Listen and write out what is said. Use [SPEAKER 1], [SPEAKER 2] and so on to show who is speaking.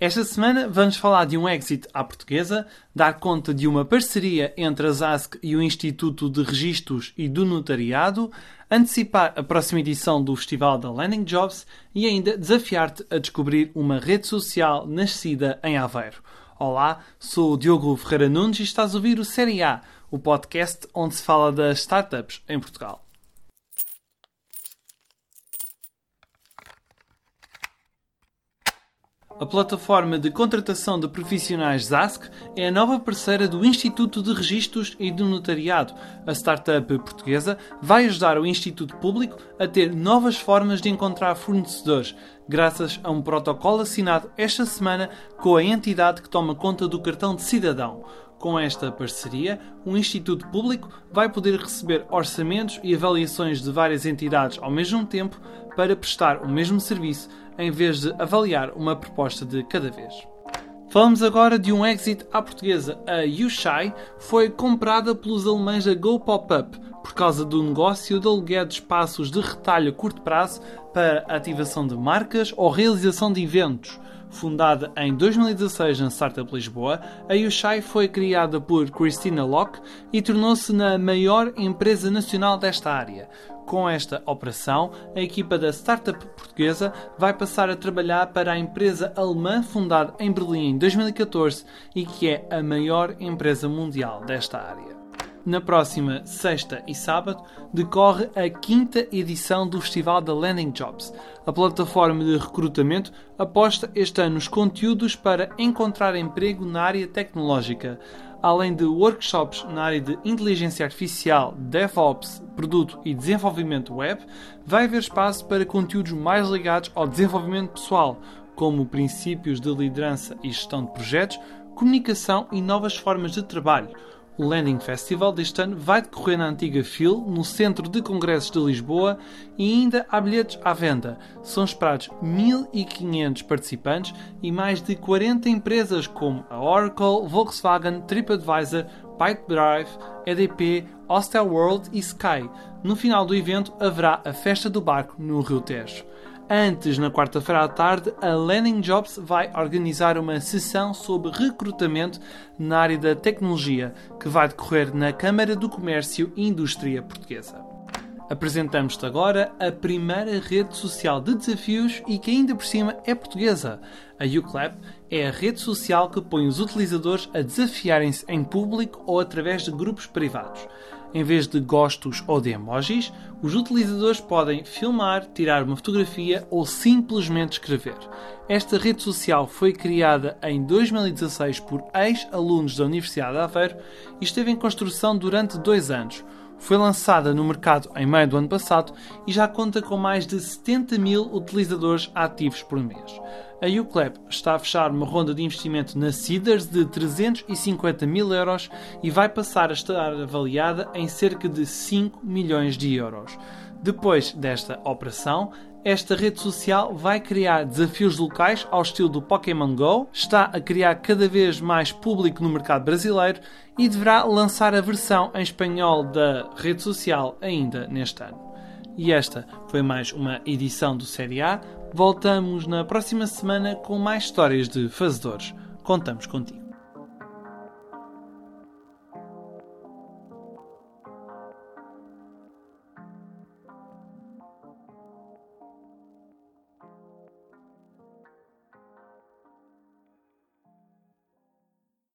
[SPEAKER 1] Esta semana vamos falar de um exit à portuguesa, dar conta de uma parceria entre a ZASC e o Instituto de Registros e do Notariado, antecipar a próxima edição do Festival da Landing Jobs e ainda desafiar-te a descobrir uma rede social nascida em Aveiro. Olá, sou o Diogo Ferreira Nunes e estás a ouvir o Série A, o podcast onde se fala das startups em Portugal. A plataforma de contratação de profissionais ZASC é a nova parceira do Instituto de Registros e do Notariado. A startup portuguesa vai ajudar o Instituto Público a ter novas formas de encontrar fornecedores, graças a um protocolo assinado esta semana com a entidade que toma conta do cartão de cidadão. Com esta parceria, o Instituto Público vai poder receber orçamentos e avaliações de várias entidades ao mesmo tempo para prestar o mesmo serviço em vez de avaliar uma proposta de cada vez. Falamos agora de um exit à portuguesa. A Yushai foi comprada pelos alemães da Go Pop-Up por causa do negócio de aluguer de espaços de retalho a curto prazo para ativação de marcas ou realização de eventos. Fundada em 2016 na Startup Lisboa, a Yushai foi criada por Christina Locke e tornou-se na maior empresa nacional desta área. Com esta operação, a equipa da startup portuguesa vai passar a trabalhar para a empresa alemã fundada em Berlim em 2014 e que é a maior empresa mundial desta área. Na próxima sexta e sábado decorre a quinta edição do Festival da Landing Jobs. A plataforma de recrutamento aposta este ano nos conteúdos para encontrar emprego na área tecnológica. Além de workshops na área de inteligência artificial, DevOps, produto e desenvolvimento web, vai haver espaço para conteúdos mais ligados ao desenvolvimento pessoal, como princípios de liderança e gestão de projetos, comunicação e novas formas de trabalho. O Landing Festival deste ano vai decorrer na antiga FIL, no Centro de Congressos de Lisboa, e ainda há bilhetes à venda. São esperados 1.500 participantes e mais de 40 empresas como a Oracle, Volkswagen, TripAdvisor, Pipedrive, EDP, Hostelworld e Sky. No final do evento haverá a Festa do Barco no Rio Tejo. Antes, na quarta-feira à tarde, a Landing Jobs vai organizar uma sessão sobre recrutamento na área da tecnologia, que vai decorrer na Câmara do Comércio e Indústria Portuguesa. Apresentamos-te agora a primeira rede social de desafios e que ainda por cima é portuguesa. A UCLAP é a rede social que põe os utilizadores a desafiarem-se em público ou através de grupos privados. Em vez de gostos ou de emojis, os utilizadores podem filmar, tirar uma fotografia ou simplesmente escrever. Esta rede social foi criada em 2016 por ex-alunos da Universidade de Aveiro e esteve em construção durante dois anos. Foi lançada no mercado em meio do ano passado e já conta com mais de 70 mil utilizadores ativos por mês. A UCLAP está a fechar uma ronda de investimento na Seeders de 350 mil euros e vai passar a estar avaliada em cerca de 5 milhões de euros. Depois desta operação, esta rede social vai criar desafios locais ao estilo do Pokémon Go, está a criar cada vez mais público no mercado brasileiro e deverá lançar a versão em espanhol da rede social ainda neste ano. E esta foi mais uma edição do Série A. Voltamos na próxima semana com mais histórias de fazedores. Contamos contigo.